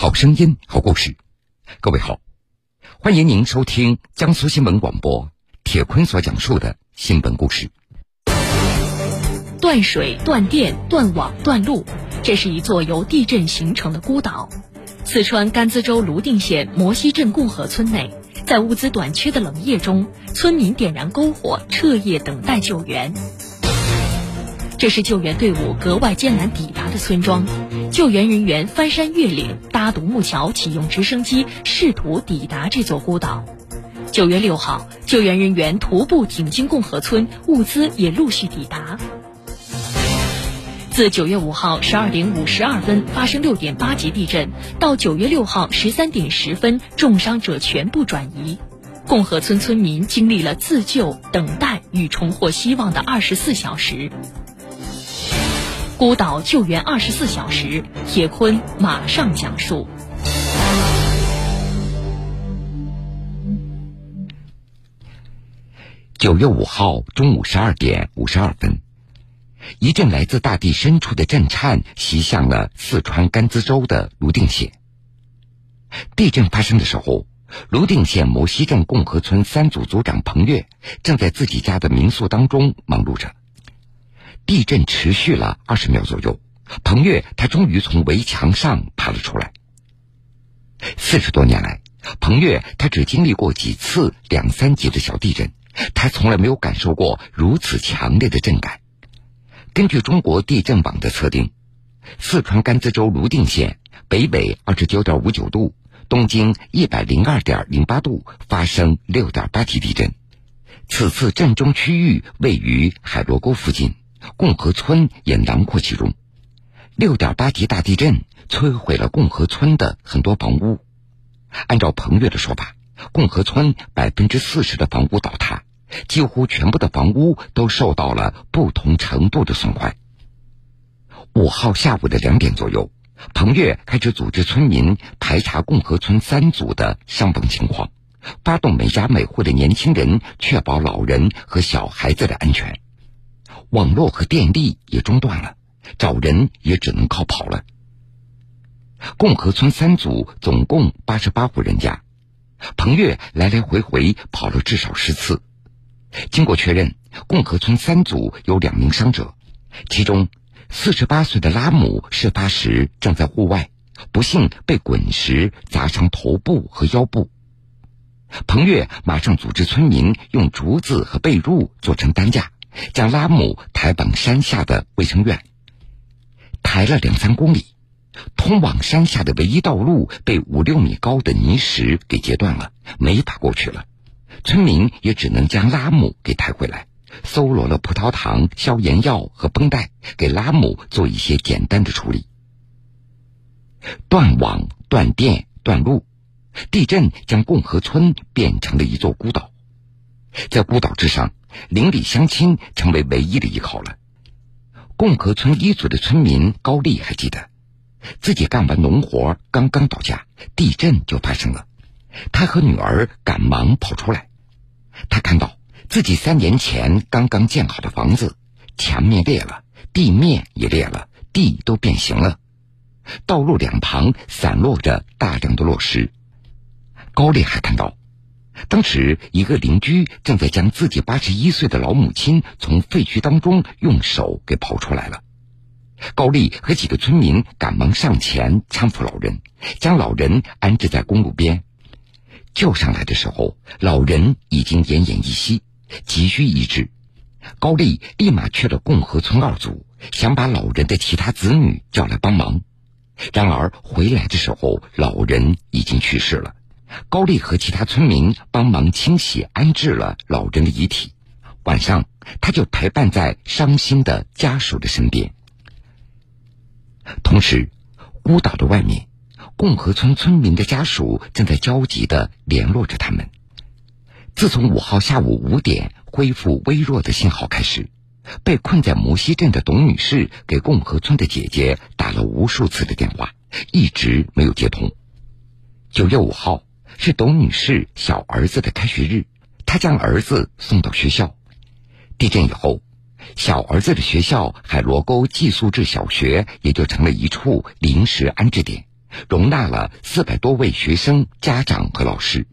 好声音，好故事。各位好，欢迎您收听江苏新闻广播铁坤所讲述的新闻故事。断水、断电、断网、断路，这是一座由地震形成的孤岛。四川甘孜州泸定县摩西镇共和村内，在物资短缺的冷夜中，村民点燃篝火，彻夜等待救援。这是救援队伍格外艰难抵达的村庄，救援人员翻山越岭，搭独木桥，启用直升机，试图抵达这座孤岛。九月六号，救援人员徒步挺进共和村，物资也陆续抵达。自九月五号十二点五十二分发生六点八级地震，到九月六号十三点十分重伤者全部转移，共和村村民经历了自救、等待与重获希望的二十四小时。孤岛救援二十四小时，铁坤马上讲述。九月五号中午十二点五十二分，一阵来自大地深处的震颤袭向了四川甘孜州的泸定县。地震发生的时候，泸定县摩西镇共和村三组组长彭越正在自己家的民宿当中忙碌着。地震持续了二十秒左右，彭越他终于从围墙上爬了出来。四十多年来，彭越他只经历过几次两三级的小地震，他从来没有感受过如此强烈的震感。根据中国地震网的测定，四川甘孜州泸定县北纬二十九点五九度，东经一百零二点零八度发生六点八级地震。此次震中区域位于海螺沟附近。共和村也囊括其中，六点八级大地震摧毁了共和村的很多房屋。按照彭越的说法，共和村百分之四十的房屋倒塌，几乎全部的房屋都受到了不同程度的损坏。五号下午的两点左右，彭越开始组织村民排查共和村三组的伤亡情况，发动每家每户的年轻人，确保老人和小孩子的安全。网络和电力也中断了，找人也只能靠跑了。共和村三组总共八十八户人家，彭越来来回回跑了至少十次。经过确认，共和村三组有两名伤者，其中四十八岁的拉姆事发时正在户外，不幸被滚石砸伤头部和腰部。彭越马上组织村民用竹子和被褥做成担架。将拉姆抬往山下的卫生院，抬了两三公里，通往山下的唯一道路被五六米高的泥石给截断了，没法过去了。村民也只能将拉姆给抬回来，搜罗了葡萄糖、消炎药和绷带，给拉姆做一些简单的处理。断网、断电、断路，地震将共和村变成了一座孤岛，在孤岛之上。邻里乡亲成为唯一的依靠了。共和村一组的村民高丽还记得，自己干完农活刚刚到家，地震就发生了。他和女儿赶忙跑出来，他看到自己三年前刚刚建好的房子，墙面裂了，地面也裂了，地都变形了，道路两旁散落着大量的落石。高丽还看到。当时，一个邻居正在将自己八十一岁的老母亲从废墟当中用手给刨出来了。高丽和几个村民赶忙上前搀扶老人，将老人安置在公路边。救上来的时候，老人已经奄奄一息，急需医治。高丽立马去了共和村二组，想把老人的其他子女叫来帮忙。然而回来的时候，老人已经去世了。高丽和其他村民帮忙清洗、安置了老人的遗体。晚上，他就陪伴在伤心的家属的身边。同时，孤岛的外面，共和村村民的家属正在焦急的联络着他们。自从五号下午五点恢复微弱的信号开始，被困在摩西镇的董女士给共和村的姐姐打了无数次的电话，一直没有接通。九月五号。是董女士小儿子的开学日，她将儿子送到学校。地震以后，小儿子的学校海螺沟寄宿制小学也就成了一处临时安置点，容纳了四百多位学生、家长和老师。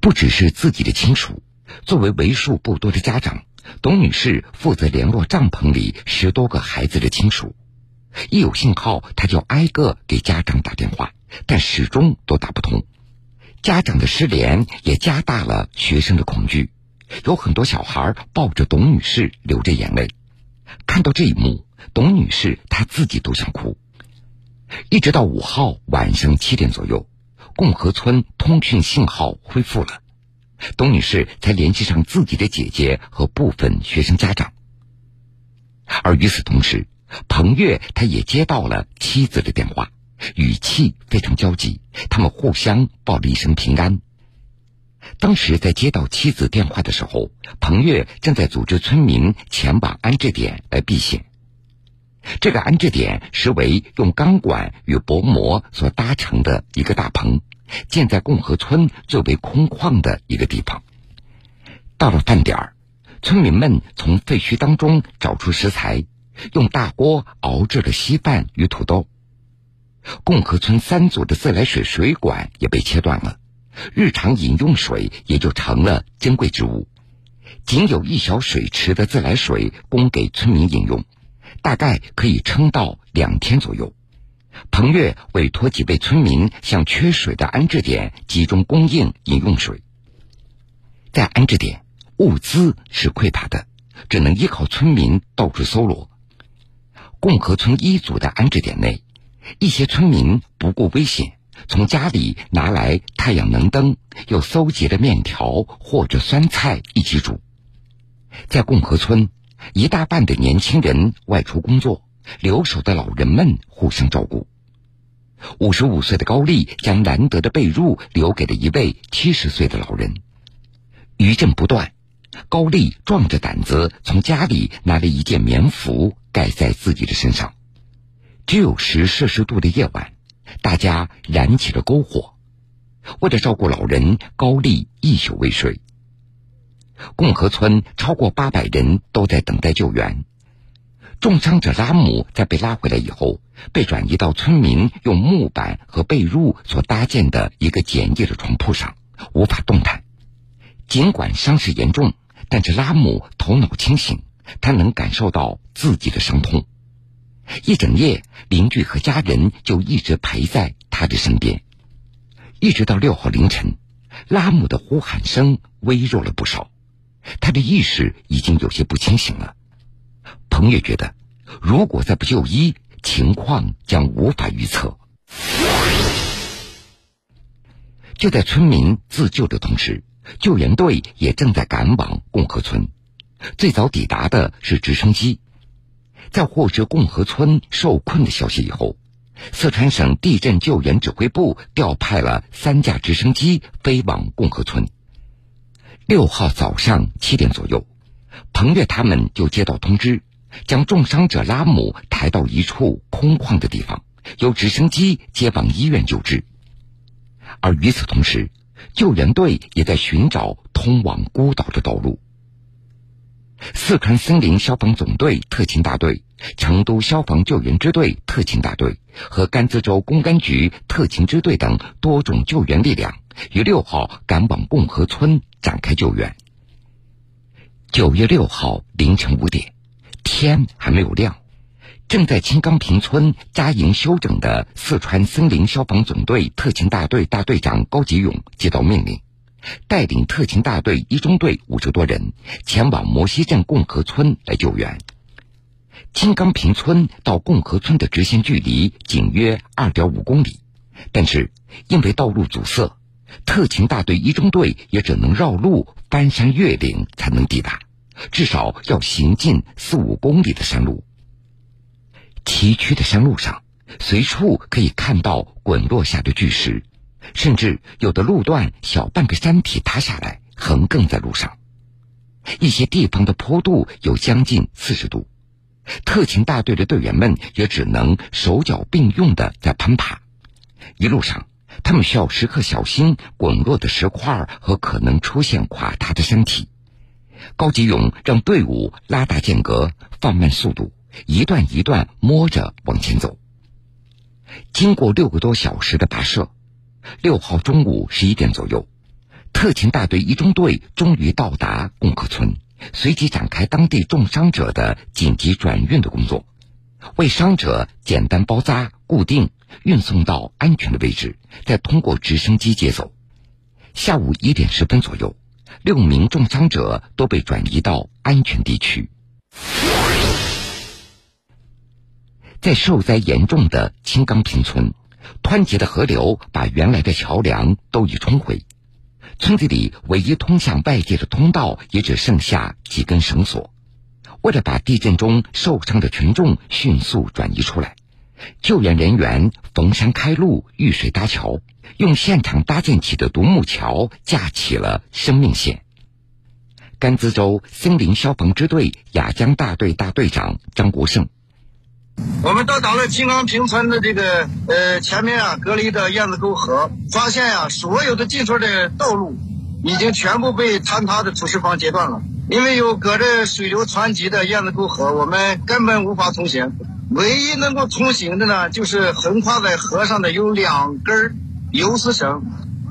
不只是自己的亲属，作为为数不多的家长，董女士负责联络帐篷里十多个孩子的亲属。一有信号，她就挨个给家长打电话，但始终都打不通。家长的失联也加大了学生的恐惧，有很多小孩抱着董女士流着眼泪。看到这一幕，董女士她自己都想哭。一直到五号晚上七点左右。共和村通讯信号恢复了，董女士才联系上自己的姐姐和部分学生家长。而与此同时，彭越他也接到了妻子的电话，语气非常焦急。他们互相报了一声平安。当时在接到妻子电话的时候，彭越正在组织村民前往安置点来避险。这个安置点实为用钢管与薄膜所搭成的一个大棚，建在共和村最为空旷的一个地方。到了饭点儿，村民们从废墟当中找出食材，用大锅熬制了稀饭与土豆。共和村三组的自来水水管也被切断了，日常饮用水也就成了珍贵之物，仅有一小水池的自来水供给村民饮用。大概可以撑到两天左右。彭越委托几位村民向缺水的安置点集中供应饮用水。在安置点，物资是匮乏的，只能依靠村民到处搜罗。共和村一组的安置点内，一些村民不顾危险，从家里拿来太阳能灯，又搜集了面条或者酸菜一起煮。在共和村。一大半的年轻人外出工作，留守的老人们互相照顾。五十五岁的高丽将难得的被褥留给了一位七十岁的老人。余震不断，高丽壮着胆子从家里拿了一件棉服盖在自己的身上。只有十摄氏度的夜晚，大家燃起了篝火。为了照顾老人，高丽一宿未睡。共和村超过八百人都在等待救援。重伤者拉姆在被拉回来以后，被转移到村民用木板和被褥所搭建的一个简易的床铺上，无法动弹。尽管伤势严重，但是拉姆头脑清醒，他能感受到自己的伤痛。一整夜，邻居和家人就一直陪在他的身边，一直到六号凌晨，拉姆的呼喊声微弱了不少。他的意识已经有些不清醒了。彭越觉得，如果再不就医，情况将无法预测。就在村民自救的同时，救援队也正在赶往共和村。最早抵达的是直升机。在获知共和村受困的消息以后，四川省地震救援指挥部调派了三架直升机飞往共和村。六号早上七点左右，彭越他们就接到通知，将重伤者拉姆抬到一处空旷的地方，由直升机接往医院救治。而与此同时，救援队也在寻找通往孤岛的道路。四川森林消防总队特勤大队、成都消防救援支队特勤大队和甘孜州公安局特勤支队等多种救援力量于六号赶往共和村展开救援。九月六号凌晨五点，天还没有亮，正在青冈坪村扎营休整的四川森林消防总队特勤大队大队长高吉勇接到命令。带领特勤大队一中队五十多人前往摩西镇共和村来救援。金刚坪村到共和村的直线距离仅约二点五公里，但是因为道路阻塞，特勤大队一中队也只能绕路翻山越岭才能抵达，至少要行进四五公里的山路。崎岖的山路上，随处可以看到滚落下的巨石。甚至有的路段小半个山体塌下来，横亘在路上；一些地方的坡度有将近四十度，特勤大队的队员们也只能手脚并用的在攀爬。一路上，他们需要时刻小心滚落的石块和可能出现垮塌的山体。高吉勇让队伍拉大间隔，放慢速度，一段一段摸着往前走。经过六个多小时的跋涉，六号中午十一点左右，特勤大队一中队终于到达共和村，随即展开当地重伤者的紧急转运的工作，为伤者简单包扎、固定，运送到安全的位置，再通过直升机接走。下午一点十分左右，六名重伤者都被转移到安全地区。在受灾严重的青冈坪村，湍急的河流把原来的桥梁都已冲毁，村子里唯一通向外界的通道也只剩下几根绳索。为了把地震中受伤的群众迅速转移出来，救援人员逢山开路、遇水搭桥，用现场搭建起的独木桥架起了生命线。甘孜州森林消防支队雅江大队大队长张国胜。我们到达了金刚坪村的这个呃前面啊，隔离的燕子沟河，发现呀，所有的进村的道路已经全部被坍塌的土石方截断了。因为有隔着水流湍急的燕子沟河，我们根本无法通行。唯一能够通行的呢，就是横跨在河上的有两根游丝绳，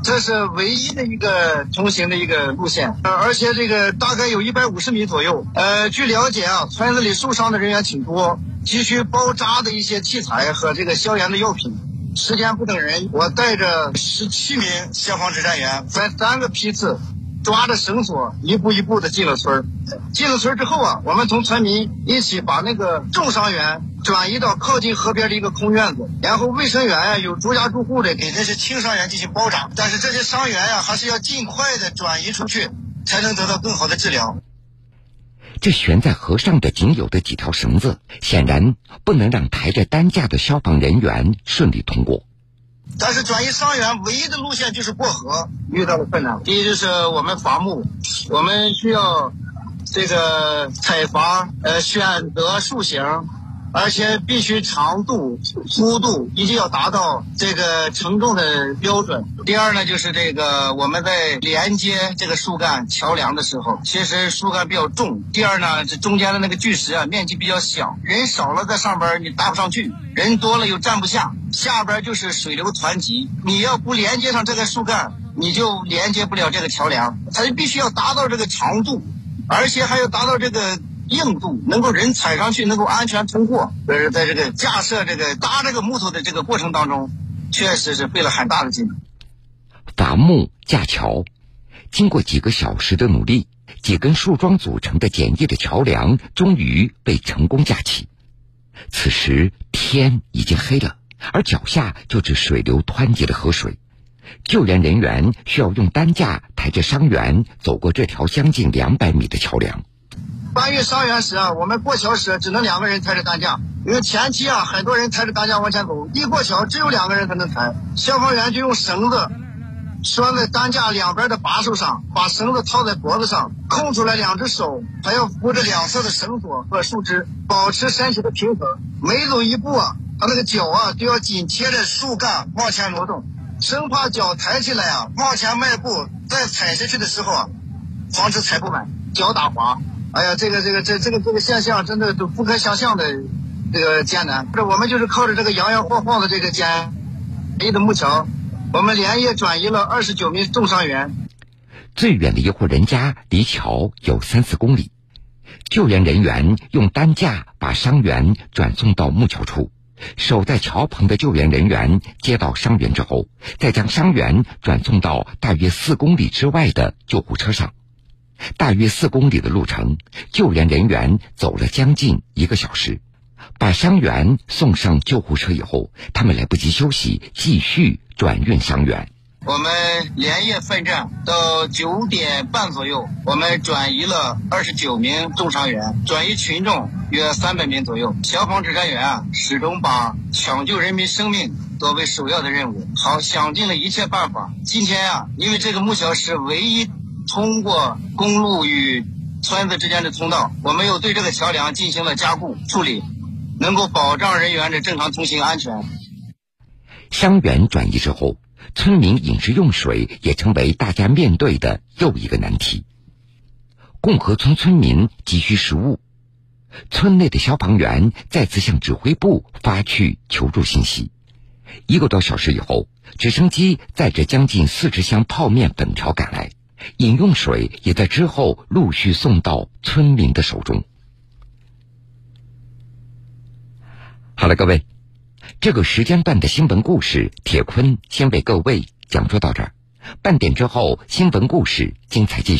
这是唯一的一个通行的一个路线。呃，而且这个大概有一百五十米左右。呃，据了解啊，村子里受伤的人员挺多。急需包扎的一些器材和这个消炎的药品。时间不等人，我带着十七名消防指战员，分三个批次，抓着绳索一步一步的进了村进了村之后啊，我们同村民一起把那个重伤员转移到靠近河边的一个空院子，然后卫生员呀有逐家逐户的给这些轻伤员进行包扎。但是这些伤员呀，还是要尽快的转移出去，才能得到更好的治疗。这悬在河上的仅有的几条绳子，显然不能让抬着担架的消防人员顺利通过。但是转移伤员唯一的路线就是过河，遇到了困难。第一就是我们伐木，我们需要这个采伐，呃，选择树形。而且必须长度、粗度一定要达到这个承重的标准。第二呢，就是这个我们在连接这个树干桥梁的时候，其实树干比较重。第二呢，这中间的那个巨石啊，面积比较小，人少了在上边你搭不上去，人多了又站不下。下边就是水流湍急，你要不连接上这个树干，你就连接不了这个桥梁。它就必须要达到这个长度，而且还要达到这个。硬度能够人踩上去能够安全通过，呃，在这个架设这个搭这个木头的这个过程当中，确实是费了很大的劲。伐木架桥，经过几个小时的努力，几根树桩组成的简易的桥梁终于被成功架起。此时天已经黑了，而脚下就是水流湍急的河水。救援人员需要用担架抬着伤员走过这条将近两百米的桥梁。搬运伤员时啊，我们过桥时只能两个人抬着担架，因为前期啊很多人抬着担架往前走，一过桥只有两个人才能抬。消防员就用绳子拴在担架两边的把手上，把绳子套在脖子上，空出来两只手，还要扶着两侧的绳索和树枝，保持身体的平衡。每走一步啊，他那个脚啊都要紧贴着树干往前挪动，生怕脚抬起来啊往前迈步再踩下去的时候啊，防止踩不稳，脚打滑。哎呀，这个这个这这个这个现象真的都不可想象的，这个艰难。这我们就是靠着这个摇摇晃晃的这个简易的木桥，我们连夜转移了二十九名重伤员。最远的一户人家离桥有三四公里，救援人员用担架把伤员转送到木桥处，守在桥旁的救援人员接到伤员之后，再将伤员转送到大约四公里之外的救护车上。大约四公里的路程，救援人员走了将近一个小时，把伤员送上救护车以后，他们来不及休息，继续转运伤员。我们连夜奋战，到九点半左右，我们转移了二十九名重伤员，转移群众约三百名左右。消防指战员啊，始终把抢救人民生命作为首要的任务，好想尽了一切办法。今天啊，因为这个木桥是唯一。通过公路与村子之间的通道，我们又对这个桥梁进行了加固处理，能够保障人员的正常通行安全。伤员转移之后，村民饮食用水也成为大家面对的又一个难题。共和村村民急需食物，村内的消防员再次向指挥部发去求助信息。一个多小时以后，直升机载着将近四十箱泡面粉条赶来，饮用水也在之后陆续送到村民的手中。好了，各位，这个时间段的新闻故事，铁坤先为各位讲述到这儿。半点之后，新闻故事精彩继续。